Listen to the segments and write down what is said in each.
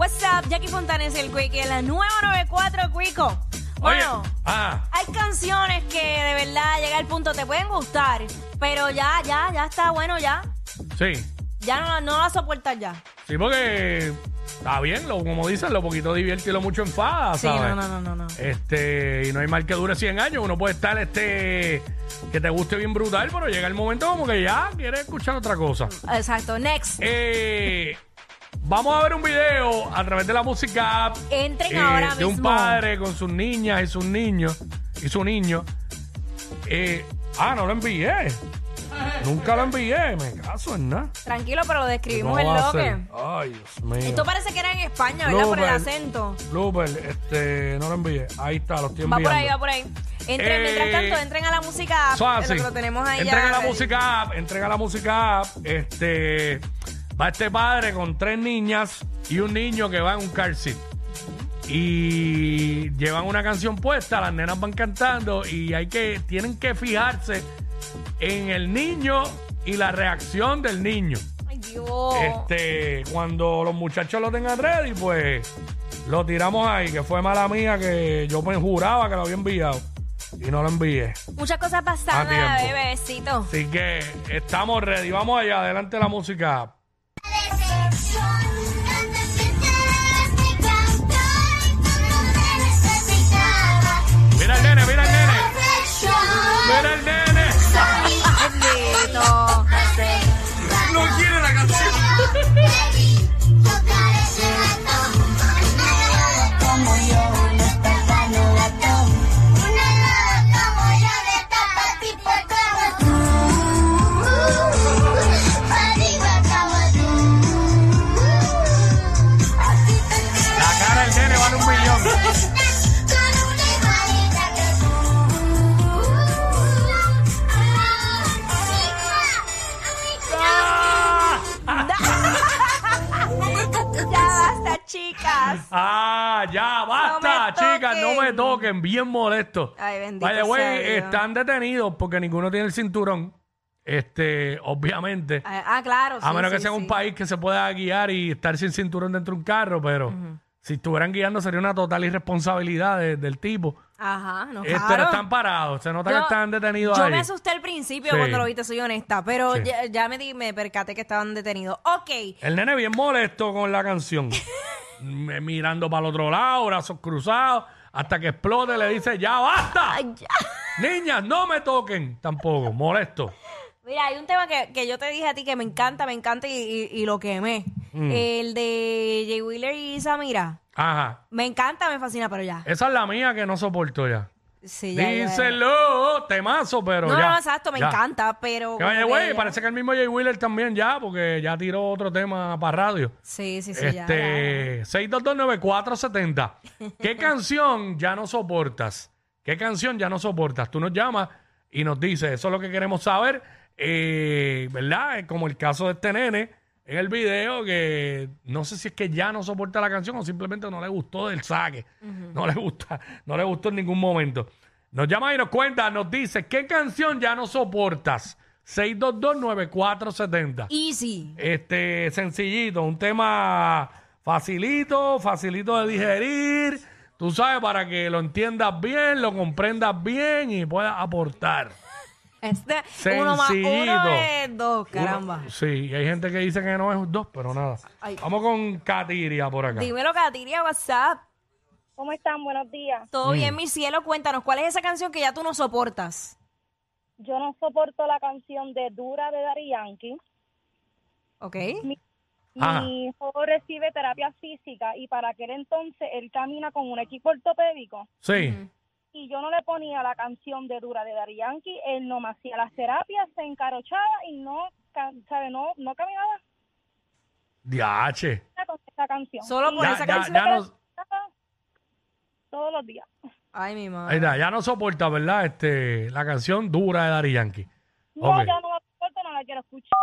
What's up, Jackie Fontanes, el Quickie, en la nueva 94 Quico. Bueno, Oye, ah, hay canciones que de verdad llega al punto, te pueden gustar, pero ya, ya, ya está bueno ya. sí. Ya no, no la soportas ya. Sí, porque está bien, lo, como dicen, lo poquito divierte y lo mucho enfada, Sí, ¿sabes? no, no, no, no, no. Este, y no hay mal que dure 100 años. Uno puede estar, este, que te guste bien brutal, pero llega el momento como que ya quieres escuchar otra cosa. Exacto, next. Eh, vamos a ver un video a través de la música app, Entren eh, ahora de un padre con sus niñas y sus niños y su niño. Eh, ah, no lo envié. Nunca lo envié, me caso en nada. Tranquilo, pero lo describimos ¿Cómo en va a lo ser? que. Ay, Dios mío. Esto parece que era en España, ¿verdad? Por el Blooper. acento. Blooper, este, no lo envié. Ahí está, lo estoy Va enviando. por ahí, va por ahí. Entren, Eh, mientras tanto, entren a la música. Eso app, así. en lo que lo tenemos ahí Entren ya a la música app, entren a la música app. Este, va este padre con tres niñas y un niño que va en un car seat. Y llevan una canción puesta, las nenas van cantando y hay que, tienen que fijarse en el niño y la reacción del niño. Ay, Dios. Este, cuando los muchachos lo tengan ready, pues lo tiramos ahí, que fue mala mía que yo me juraba que lo había enviado y no lo envié. Muchas cosas pasando, A bebecito. Así que estamos ready. Vamos allá, adelante la música. Mira el nene, mira el nene. Mira el nene. Toquen. bien molesto. Ay, bendito way, sea Dios. están detenidos porque ninguno tiene el cinturón. Este, obviamente. Ah, ah, claro. A sí, menos que sí, sea sí. un país que se pueda guiar y estar sin cinturón dentro de un carro, pero si estuvieran guiando sería una total irresponsabilidad de- del tipo. Ajá, no, Este, claro. pero están parados, se nota que Yo- están detenidos Yo ahí. me asusté al principio Sí. cuando lo viste, soy honesta, pero Sí. ya, ya me, di- me percaté que estaban detenidos. Ok, El nene bien molesto con la canción. Mirando para el otro lado, brazos cruzados, hasta que explote le dice, ya basta. Ay, ya. Niñas, no me toquen tampoco, molesto. Mira, hay un tema que, que yo te dije a ti que me encanta, me encanta y, y- y lo quemé. Mm. El de Jay Wheeler y Samira. Ajá. Me encanta, me fascina, pero ya. Esa es la mía que no soporto ya. Sí, ya, ya, ya. Díselo, temazo, pero No, ya. no, exacto, me ya. encanta, pero. Que vaya, güey, parece que el mismo Jay Wheeler también ya, porque ya tiró otro tema para radio. Sí, sí, sí, ya, ya, ya. este, 6229470. ¿Qué canción ya no soportas? ¿Qué canción ya no soportas? Tú nos llamas y nos dices, eso es lo que queremos saber, eh, ¿verdad? Como el caso de este nene en el video, que no sé si es que ya no soporta la canción o simplemente no le gustó del saque. No le gusta, no le gustó en ningún momento. Nos llama y nos cuenta, nos dice, ¿qué canción ya no soportas? 6229470. Easy. Este, sencillito, un tema facilito, facilito de digerir, tú sabes, para que lo entiendas bien, lo comprendas bien y puedas aportar. Este, uno más uno es dos, caramba. Uno- sí, y hay gente que dice que no es dos, pero nada. Ay. Vamos con Katiria por acá. Dímelo, Katiria, WhatsApp. ¿Cómo están? Buenos días. Todo Mm. bien, mi cielo. Cuéntanos, ¿cuál es esa canción que ya tú no soportas? Yo no soporto la canción de Dura de Daddy Yankee. ¿Ok? Ajá. Mi hijo recibe terapia física y para aquel entonces él camina con un equipo ortopédico Sí. Y yo no le ponía la canción de Dura de Daddy Yankee, él no me hacía las terapias, se encarochaba y no, ¿sabe? No, no caminaba Diache. con esa canción. Solo por Ya, esa ya, canción. ya no, Todos los días. Ay, mi ahí madre. está, ya no soporta, ¿verdad? Este, la canción dura de Dari Yankee. No, Ok. ya no la soporto, no la quiero escuchar,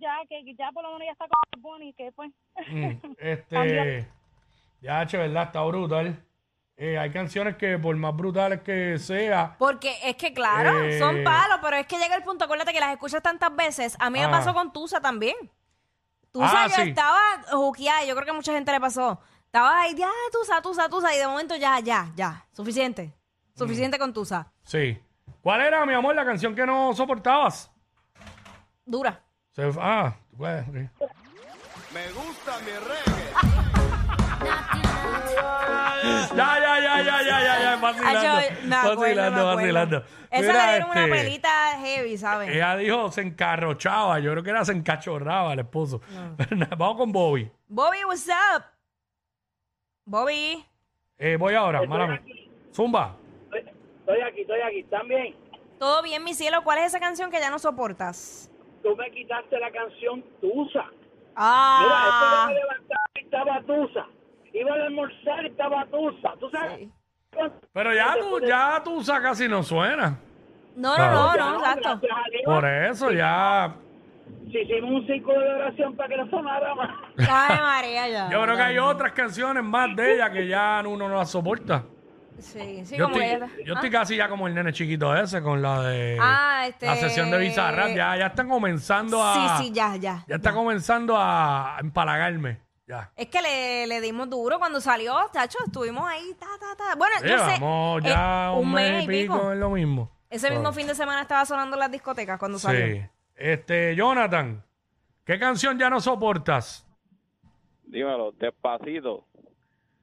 ya que que ya por lo menos ya está con Bonnie, que pues... Mm, este, ya, che, ¿verdad? Está brutal. Eh, hay canciones que por más brutales que sea, Porque es que, claro, Eh. son palos, pero es que llega el punto, acuérdate que las escuchas tantas veces. A mí me Ah. pasó con Tusa también. Tú Ah, yo sí. estaba juqueada, yo creo que a mucha gente le pasó. Estaba ahí, ya, Tusa, Tusa, Tusa, y de momento ya, ya, ya, suficiente. Suficiente con Tusa. Sí. ¿Cuál era, mi amor, la canción que no soportabas? Dura. Se- ah, pues, ok. Me gusta mi reggae. Ya, ya, ya, ya, ya, ya, ya, vacilando. Acuerdo, vacilando, acuerdo. vacilando. Esa Mira, le dieron una este, pelita heavy, ¿sabes? Ella dijo se encarrochaba, yo creo que era se encachorraba el esposo. Vamos con Bobby. Bobby, what's up? Bobby. Eh, voy ahora, mala. Zumba. Estoy aquí, estoy aquí. También, ¿Todo bien, mi cielo? ¿Cuál es esa canción que ya no soportas? tú me quitaste la canción Tusa. Mira, Ah. esto yo me levantaba y estaba Tusa. Iba a almorzar y estaba Tusa. ¿Tú sabes? Sí. Pero ya tú, ya tú casi no suena. No, no, no, no, exacto. Por eso ya. Si hicimos un círculo de oración para que no sonara más. Ay, María, ya. Yo creo que hay otras canciones más de ella que ya uno no las soporta. Sí, sí, Yo como estoy, que yo estoy casi ya como el nene chiquito ese con la de Ah, este- la sesión de Bizarrap. Ya, ya están comenzando a. Sí, sí, ya, ya. Ya está comenzando a empalagarme. Ya. Es que le, le dimos duro cuando salió, chacho, estuvimos ahí, ta, ta, ta. Bueno, yo sé. Llevamos eh, ya un mes y pico, pico. es lo mismo. Ese mismo fin de semana estaba sonando en las discotecas cuando salió. Sí. Este, Jonathan, ¿qué canción ya no soportas? Dímelo, despacito.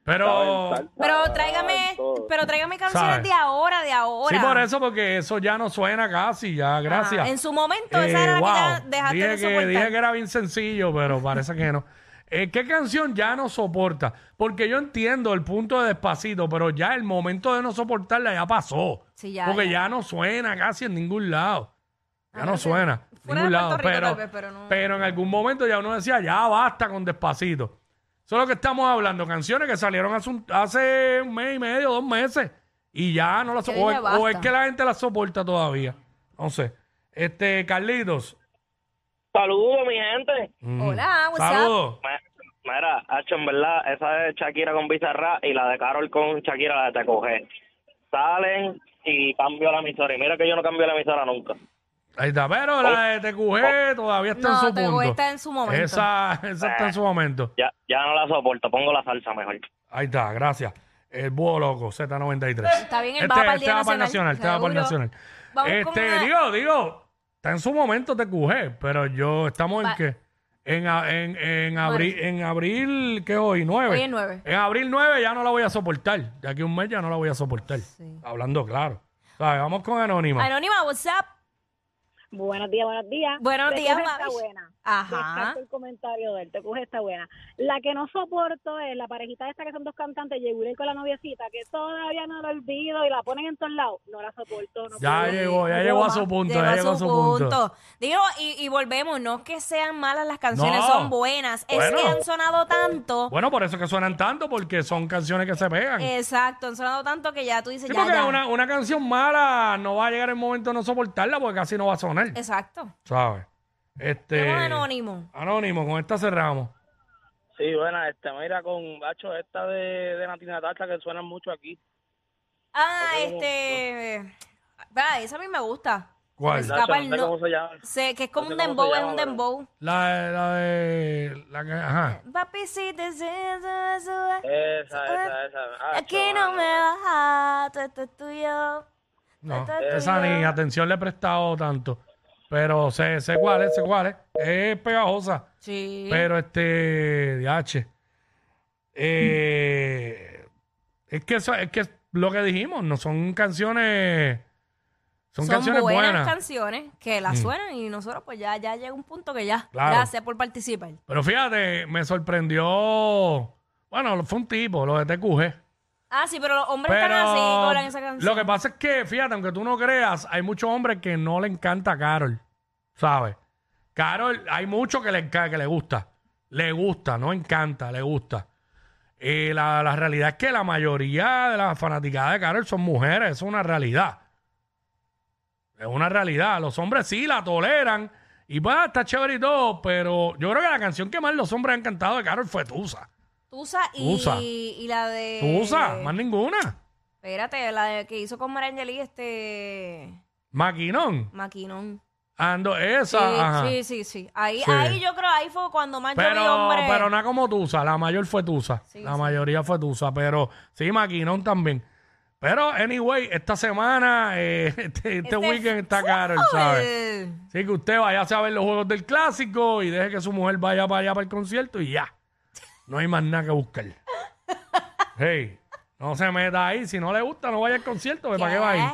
Pero. Pero tráigame, pero tráigame canciones ¿Sabes? de ahora, de ahora. Sí, por eso, porque eso ya no suena casi, ya, gracias. Ah, en su momento, Eh, esa era la wow. que ya dejaste dije de que, soportar. dije que era bien sencillo, pero parece que no. Eh, ¿Qué canción ya no soporta? Porque yo entiendo el punto de despacito, pero ya el momento de no soportarla ya pasó. Sí, ya, porque ya. ya. no suena casi en ningún lado. Ya Ah, no suena. en Fuera ningún de lado. Puerto Rico pero, tal vez, pero no. pero en algún momento ya uno decía, ya basta con despacito. Eso es lo que estamos hablando. Canciones que salieron hace un, hace un mes y medio, dos meses. Y ya no las Que o, o es que la gente las soporta todavía. No sé. Este, Carlitos. Saludos, mi gente. Mm. Hola, what's up? Saludos. Mira, Hacho, en verdad, esa de Shakira con Bizarra y la de Carol con Shakira, la de Te Coge. Salen y cambio la emisora. Y mira que yo no cambio la emisora nunca. Ahí está. Pero la de TQG todavía está No, en su TQG punto. está en su momento. Esa, esa está en su momento. Ya, ya no la soporto, pongo la salsa mejor. Ahí está, gracias. El búho loco, Z93. Está bien, él este, va para el este Día va para el Nacional, nacional. Este va para el nacional. Vamos Este, una- digo, digo, está en su momento TQG, pero yo, estamos en Va- qué? En, a- en, en, abril, en abril, ¿qué es hoy? 9. Hoy es nueve. En abril 9 ya no la voy a soportar. De aquí a un mes ya no la voy a soportar. Hablando claro. ¿Sabes? Vamos con Anónima. Anónima, what's up? Buenos días, buenos días. Buenos días, está buena. Ajá. Descarto el comentario de él, te coge está buena. La que no soporto es la parejita esta que son dos cantantes, Yegurel con la noviecita, que todavía no lo olvido y la ponen en todos lados. No la soporto. No Ya puedo. llegó, ya llegó a su punto, Llegó ya a llegó a su punto. Digo, y, y volvemos, no que sean malas las canciones, No. son buenas. Es que han sonado tanto. Bueno, por eso que suenan tanto, porque son canciones que se pegan. Exacto, han sonado tanto que ya tú dices, Sí, ya, porque ya. Una, una canción mala no va a llegar el momento de no soportarla porque casi no va a sonar. Exacto. ¿Sabes? Este. Anónimo. Anónimo, con esta cerramos. Sí, buena, este, mira, con Hacho, esta de, de Natina Tacha que suenan mucho aquí. Ah, este. Esa a mí me gusta. ¿Cuál? Se Nacho, escapa no el sé no- cómo se llama. Sé que es como No un cómo dembow, se es llama, un pero- dembow. La de. La de. La que. Ajá. Papi, si te sientes Esa, esa, esa. Aquí Hacho, no mano. me baja, todo esto es tuyo. No, es esa ni atención le he prestado tanto. Pero sé, sé cuál es, sé cuál es. Es pegajosa. Sí. Pero este. DH. Eh, es que eso, es que lo que dijimos, no son canciones. Son, Son canciones buenas, buenas. canciones que las suenan y nosotros pues ya, ya llega un punto que ya. Claro. Gracias por participar. Pero fíjate, me sorprendió. Bueno, fue un tipo, lo de TQG. Ah, sí, pero los hombres están así, cobran esa canción. lo que pasa es que, fíjate, aunque tú no creas, hay muchos hombres que no le encanta a Carol. ¿Sabes? Carol, hay mucho que le, enca- que le gusta. Le gusta, no encanta, le gusta. Eh, la, la realidad es que la mayoría de las fanaticadas de Carol son mujeres, es una realidad. Es una realidad. Los hombres sí la toleran y pues está chévere y todo, pero yo creo que la canción que más los hombres han cantado de Carol fue Tusa. Tusa y, Tusa. y la de... Tusa, más ninguna. Espérate, la de que hizo con Marangeli este... Maquinón. Maquinón. Ando, Sí, esa, ajá. sí, sí, sí. Ahí, Sí. ahí yo creo, ahí fue cuando más yo vi Pero, hombre. pero no como Tusa, la mayor fue Tusa. Sí, la sí. mayoría fue Tusa, pero sí, Maquinón también. Pero, anyway, esta semana, eh, este, este Este weekend está caro, ¿sabes? Así que usted vaya a ver los juegos del clásico y deje que su mujer vaya para allá para el concierto y ya. No hay más nada que buscar. Hey, no se meta ahí. Si no le gusta, no vaya al concierto. ¿Para qué va a ir?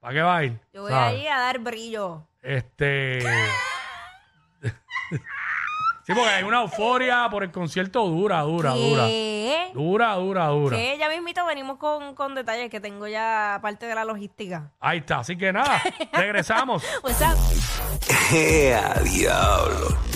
¿Para qué va a ir? Yo voy ¿Sabes? ahí a dar brillo. Este. sí, porque hay una euforia por el concierto dura, dura, dura. ¿Qué? Dura, dura, dura. Que ya mismito venimos con, con detalles que tengo ya parte de la logística. Ahí está. Así que nada, regresamos. Pues ah, ¡Ea, diablo!